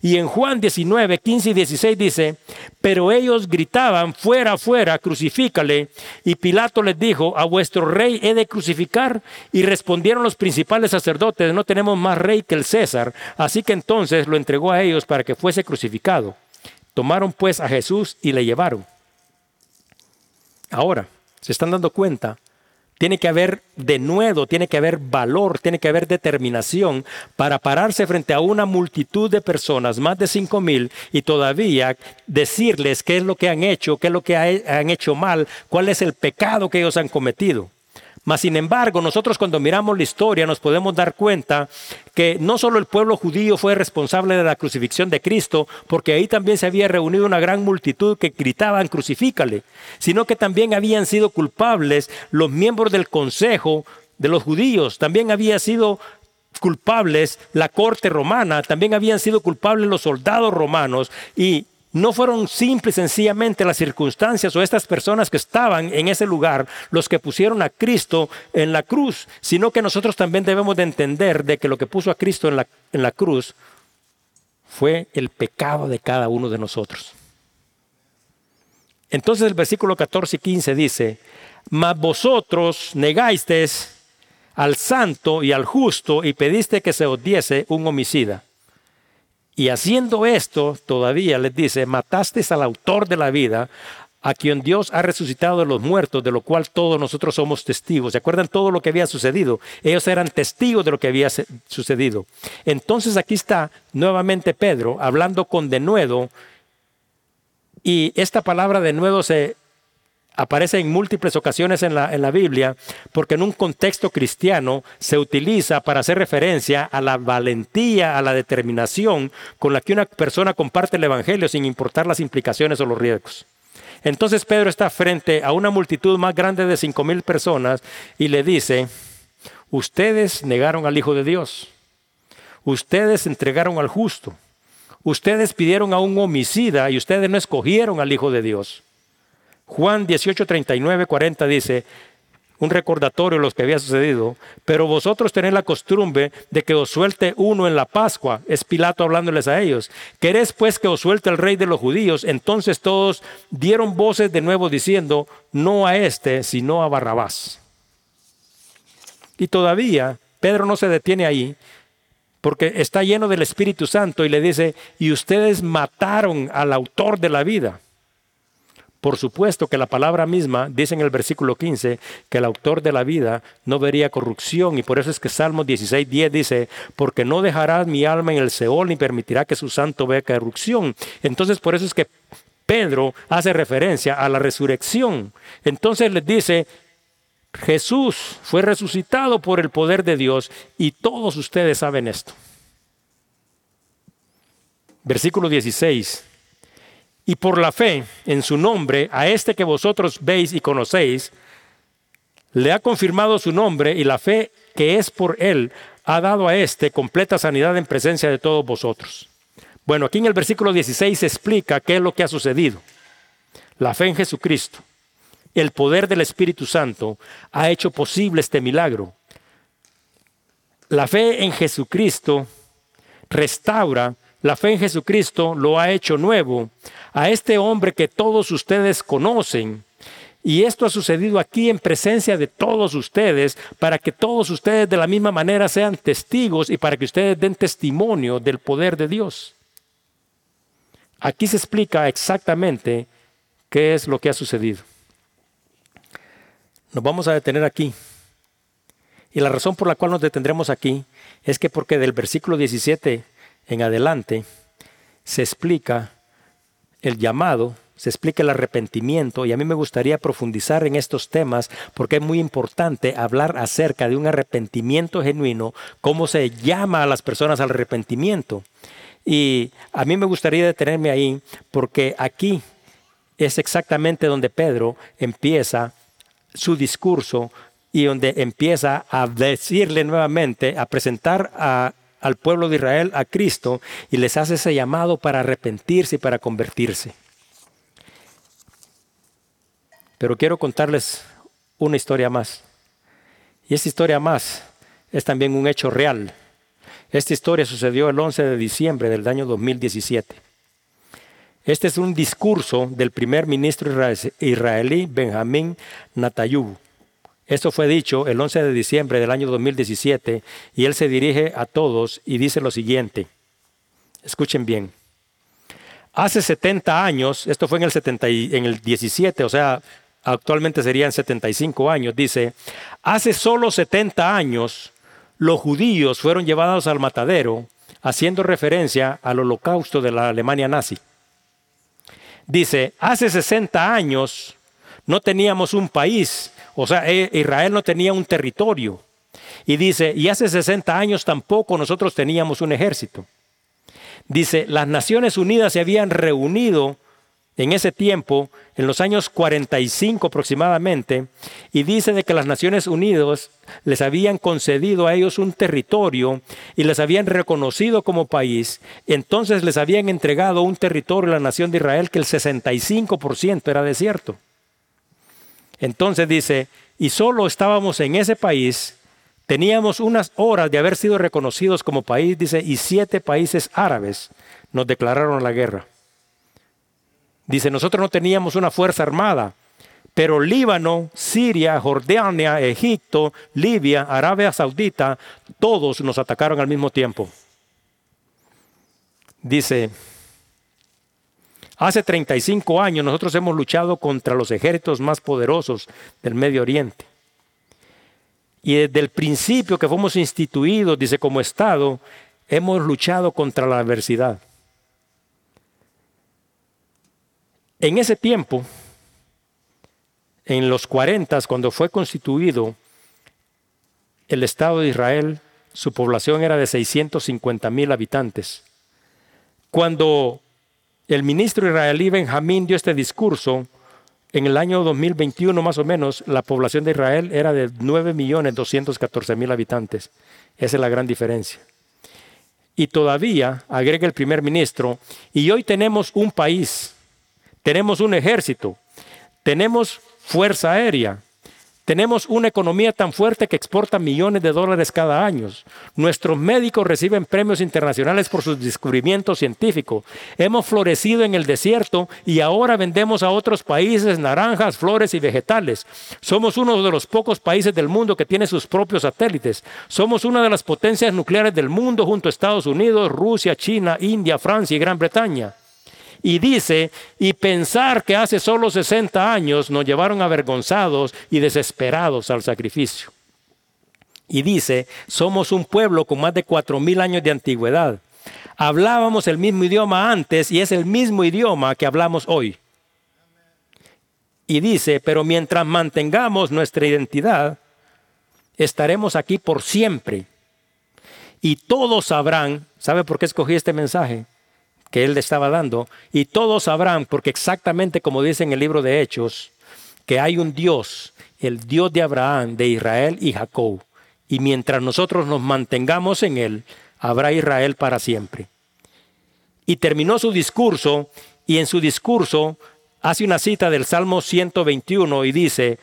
Y en Juan 19, 15 y 16 dice, pero ellos gritaban, fuera, fuera, crucifícale. Y Pilato les dijo, a vuestro rey he de crucificar. Y respondieron los principales sacerdotes, no tenemos más rey que el César. Así que entonces lo entregó a ellos para que fuese crucificado. Tomaron pues a Jesús y le llevaron. Ahora, se están dando cuenta tiene que haber denuedo, tiene que haber valor, tiene que haber determinación para pararse frente a una multitud de personas, más de cinco mil, y todavía decirles qué es lo que han hecho, qué es lo que han hecho mal, cuál es el pecado que ellos han cometido. Mas, sin embargo, nosotros cuando miramos la historia nos podemos dar cuenta que no solo el pueblo judío fue responsable de la crucifixión de Cristo, porque ahí también se había reunido una gran multitud que gritaban crucifícale, sino que también habían sido culpables los miembros del consejo de los judíos, también había sido culpables la corte romana, también habían sido culpables los soldados romanos y no fueron simples sencillamente las circunstancias o estas personas que estaban en ese lugar los que pusieron a Cristo en la cruz, sino que nosotros también debemos de entender de que lo que puso a Cristo en la, en la cruz fue el pecado de cada uno de nosotros. Entonces el versículo 14 y 15 dice, mas vosotros negasteis al santo y al justo y pediste que se os diese un homicida. Y haciendo esto, todavía les dice, matasteis al autor de la vida, a quien Dios ha resucitado de los muertos, de lo cual todos nosotros somos testigos. ¿Se acuerdan todo lo que había sucedido? Ellos eran testigos de lo que había sucedido. Entonces aquí está nuevamente Pedro hablando con denuedo, y esta palabra denuedo se aparece en múltiples ocasiones en la, en la Biblia, porque en un contexto cristiano se utiliza para hacer referencia a la valentía, a la determinación con la que una persona comparte el Evangelio sin importar las implicaciones o los riesgos. Entonces Pedro está frente a una multitud más grande de cinco mil personas y le dice, ustedes negaron al Hijo de Dios, ustedes entregaron al justo, ustedes pidieron a un homicida y ustedes no escogieron al Hijo de Dios. Juan 18, 39, 40 dice, un recordatorio de lo que había sucedido, pero vosotros tenéis la costumbre de que os suelte uno en la Pascua, es Pilato hablándoles a ellos. ¿Queréis pues que os suelte el rey de los judíos? Entonces todos dieron voces de nuevo diciendo, no a este, sino a Barrabás. Y todavía Pedro no se detiene ahí, porque está lleno del Espíritu Santo y le dice, y ustedes mataron al autor de la vida. Por supuesto que la palabra misma dice en el versículo 15 que el autor de la vida no vería corrupción y por eso es que Salmo 16, 10 dice, porque no dejarás mi alma en el Seol ni permitirá que su santo vea corrupción. Entonces por eso es que Pedro hace referencia a la resurrección. Entonces les dice, Jesús fue resucitado por el poder de Dios y todos ustedes saben esto. Versículo 16 Y por la fe en su nombre, a este que vosotros veis y conocéis, le ha confirmado su nombre y la fe que es por él ha dado a este completa sanidad en presencia de todos vosotros. Bueno, aquí en el versículo 16 se explica qué es lo que ha sucedido. La fe en Jesucristo, el poder del Espíritu Santo ha hecho posible este milagro. La fe en Jesucristo restaura, la fe en Jesucristo lo ha hecho nuevo a este hombre que todos ustedes conocen, y esto ha sucedido aquí en presencia de todos ustedes, para que todos ustedes de la misma manera sean testigos y para que ustedes den testimonio del poder de Dios. Aquí se explica exactamente qué es lo que ha sucedido. Nos vamos a detener aquí. Y la razón por la cual nos detendremos aquí es que porque del versículo 17 en adelante se explica el llamado se explica el arrepentimiento y a mí me gustaría profundizar en estos temas porque es muy importante hablar acerca de un arrepentimiento genuino, cómo se llama a las personas al arrepentimiento. Y a mí me gustaría detenerme ahí porque aquí es exactamente donde Pedro empieza su discurso y donde empieza a decirle nuevamente, a presentar al pueblo de Israel a Cristo y les hace ese llamado para arrepentirse y para convertirse. Pero quiero contarles una historia más. Y esta historia más es también un hecho real. Esta historia sucedió el 11 de diciembre del año 2017. Este es un discurso del primer ministro israelí Benjamín Natayub. Esto fue dicho el 11 de diciembre del año 2017 y él se dirige a todos y dice lo siguiente. Escuchen bien. Hace 70 años, esto fue en el, 70 en el 17, o sea, actualmente serían 75 años, dice, hace solo 70 años los judíos fueron llevados al matadero, haciendo referencia al holocausto de la Alemania nazi. Dice, hace 60 años no teníamos un país, o sea, e, Israel no tenía un territorio. Y dice, y hace 60 años tampoco nosotros teníamos un ejército. Dice, las Naciones Unidas se habían reunido en ese tiempo, en los años 45 aproximadamente, y dice de que las Naciones Unidas les habían concedido a ellos un territorio y les habían reconocido como país, entonces les habían entregado un territorio a la nación de Israel que el 65% era desierto. Entonces dice, y solo estábamos en ese país, teníamos unas horas de haber sido reconocidos como país, dice, y siete países árabes nos declararon la guerra. Dice, nosotros no teníamos una fuerza armada, pero Líbano, Siria, Jordania, Egipto, Libia, Arabia Saudita, todos nos atacaron al mismo tiempo. Dice, hace 35 años nosotros hemos luchado contra los ejércitos más poderosos del Medio Oriente. Y desde el principio que fuimos instituidos, dice, como Estado, hemos luchado contra la adversidad. En ese tiempo, en los 40, cuando fue constituido el Estado de Israel, su población era de 650 mil habitantes. Cuando el ministro israelí Benjamín dio este discurso, en el año 2021 más o menos, la población de Israel era de 9.214.000 habitantes. Esa es la gran diferencia. Y todavía, agrega el primer ministro, y hoy tenemos un país tenemos un ejército, tenemos fuerza aérea, tenemos una economía tan fuerte que exporta millones de dólares cada año. Nuestros médicos reciben premios internacionales por sus descubrimientos científicos. Hemos florecido en el desierto y ahora vendemos a otros países naranjas, flores y vegetales. Somos uno de los pocos países del mundo que tiene sus propios satélites. Somos una de las potencias nucleares del mundo junto a Estados Unidos, Rusia, China, India, Francia y Gran Bretaña. Y dice, y pensar que hace solo 60 años nos llevaron avergonzados y desesperados al sacrificio. Y dice, somos un pueblo con más de cuatro mil años de antigüedad. Hablábamos el mismo idioma antes y es el mismo idioma que hablamos hoy. Y dice, pero mientras mantengamos nuestra identidad, estaremos aquí por siempre. Y todos sabrán, ¿sabe por qué escogí este mensaje? Que él le estaba dando, y todos sabrán, porque exactamente como dice en el libro de Hechos, que hay un Dios, el Dios de Abraham, de Israel y Jacob, y mientras nosotros nos mantengamos en él, habrá Israel para siempre. Y terminó su discurso, y en su discurso hace una cita del Salmo 121 y dice,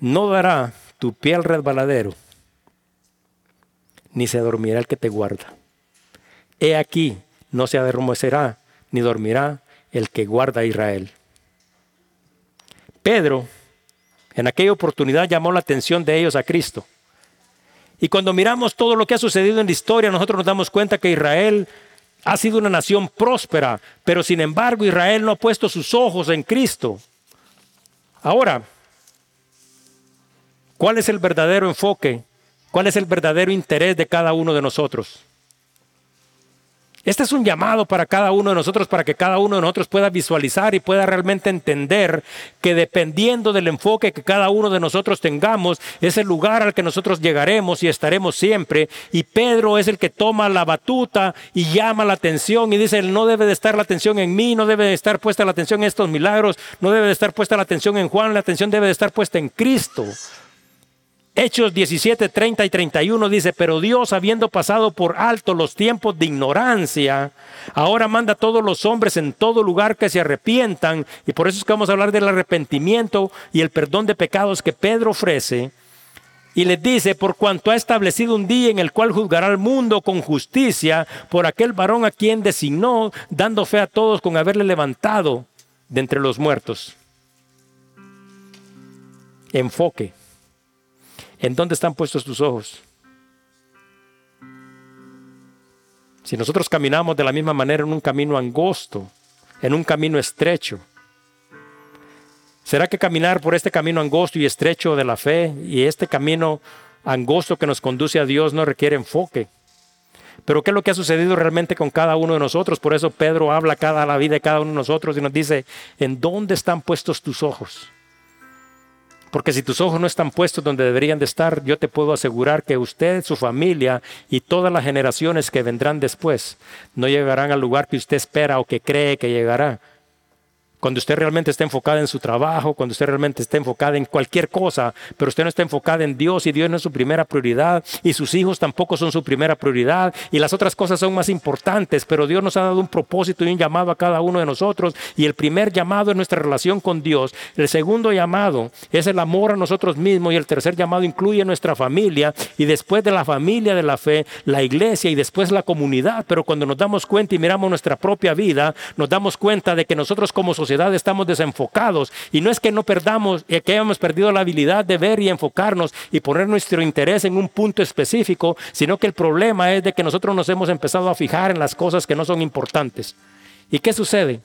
no dará tu piel resbaladero, ni se dormirá el que te guarda. He aquí, no se adormecerá, ni dormirá el que guarda a Israel. Pedro, en aquella oportunidad, llamó la atención de ellos a Cristo. Y cuando miramos todo lo que ha sucedido en la historia, nosotros nos damos cuenta que Israel ha sido una nación próspera, pero sin embargo Israel no ha puesto sus ojos en Cristo. Ahora, ¿cuál es el verdadero enfoque? ¿Cuál es el verdadero interés de cada uno de nosotros? Este es un llamado para cada uno de nosotros, para que cada uno de nosotros pueda visualizar y pueda realmente entender que dependiendo del enfoque que cada uno de nosotros tengamos, es el lugar al que nosotros llegaremos y estaremos siempre. Y Pedro es el que toma la batuta y llama la atención y dice, no debe de estar la atención en mí, no debe de estar puesta la atención en estos milagros, no debe de estar puesta la atención en Juan, la atención debe de estar puesta en Cristo. Hechos 17, 30 y 31 dice, pero Dios habiendo pasado por alto los tiempos de ignorancia, ahora manda a todos los hombres en todo lugar que se arrepientan, y por eso es que vamos a hablar del arrepentimiento y el perdón de pecados que Pedro ofrece, y les dice, por cuanto ha establecido un día en el cual juzgará al mundo con justicia por aquel varón a quien designó, dando fe a todos con haberle levantado de entre los muertos. Enfoque. ¿En dónde están puestos tus ojos? Si nosotros caminamos de la misma manera en un camino angosto, en un camino estrecho, ¿será que caminar por este camino angosto y estrecho de la fe y este camino angosto que nos conduce a Dios no requiere enfoque? Pero ¿qué es lo que ha sucedido realmente con cada uno de nosotros? Por eso Pedro habla cada la vida de cada uno de nosotros y nos dice, ¿en dónde están puestos tus ojos? Porque si tus ojos no están puestos donde deberían de estar, yo te puedo asegurar que usted, su familia y todas las generaciones que vendrán después no llegarán al lugar que usted espera o que cree que llegará cuando usted realmente está enfocada en su trabajo, cuando usted realmente está enfocada en cualquier cosa, pero usted no está enfocada en Dios y Dios no es su primera prioridad y sus hijos tampoco son su primera prioridad y las otras cosas son más importantes, pero Dios nos ha dado un propósito y un llamado a cada uno de nosotros y el primer llamado es nuestra relación con Dios, el segundo llamado es el amor a nosotros mismos y el tercer llamado incluye nuestra familia y después de la familia de la fe, la iglesia y después la comunidad, pero cuando nos damos cuenta y miramos nuestra propia vida, nos damos cuenta de que nosotros como sociedad estamos desenfocados y no es que no perdamos, que hayamos perdido la habilidad de ver y enfocarnos y poner nuestro interés en un punto específico, sino que el problema es de que nosotros nos hemos empezado a fijar en las cosas que no son importantes. ¿Y qué sucede?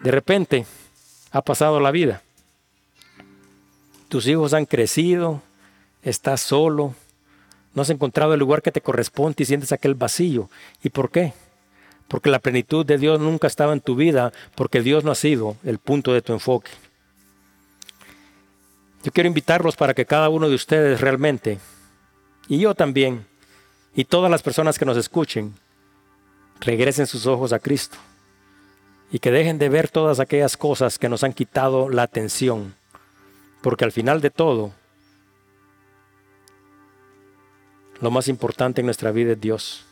De repente ha pasado la vida. Tus hijos han crecido, estás solo, no has encontrado el lugar que te corresponde y sientes aquel vacío. ¿Y por qué? Porque la plenitud de Dios nunca estaba en tu vida, porque Dios no ha sido el punto de tu enfoque. Yo quiero invitarlos para que cada uno de ustedes realmente, y yo también, y todas las personas que nos escuchen, regresen sus ojos a Cristo y que dejen de ver todas aquellas cosas que nos han quitado la atención, porque al final de todo, lo más importante en nuestra vida es Dios.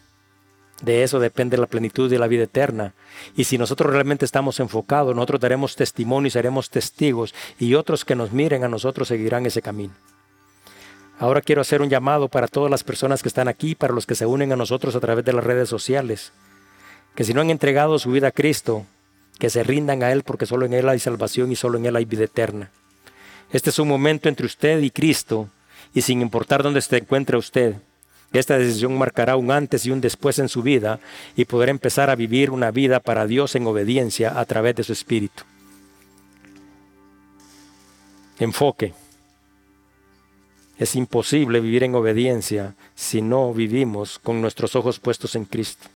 De eso depende la plenitud de la vida eterna. Y si nosotros realmente estamos enfocados, nosotros daremos testimonio y seremos testigos y otros que nos miren a nosotros seguirán ese camino. Ahora quiero hacer un llamado para todas las personas que están aquí, para los que se unen a nosotros a través de las redes sociales, que si no han entregado su vida a Cristo, que se rindan a Él porque solo en Él hay salvación y solo en Él hay vida eterna. Este es un momento entre usted y Cristo y sin importar dónde se encuentre usted, esta decisión marcará un antes y un después en su vida y poder empezar a vivir una vida para Dios en obediencia a través de su Espíritu. Enfoque. Es imposible vivir en obediencia si no vivimos con nuestros ojos puestos en Cristo.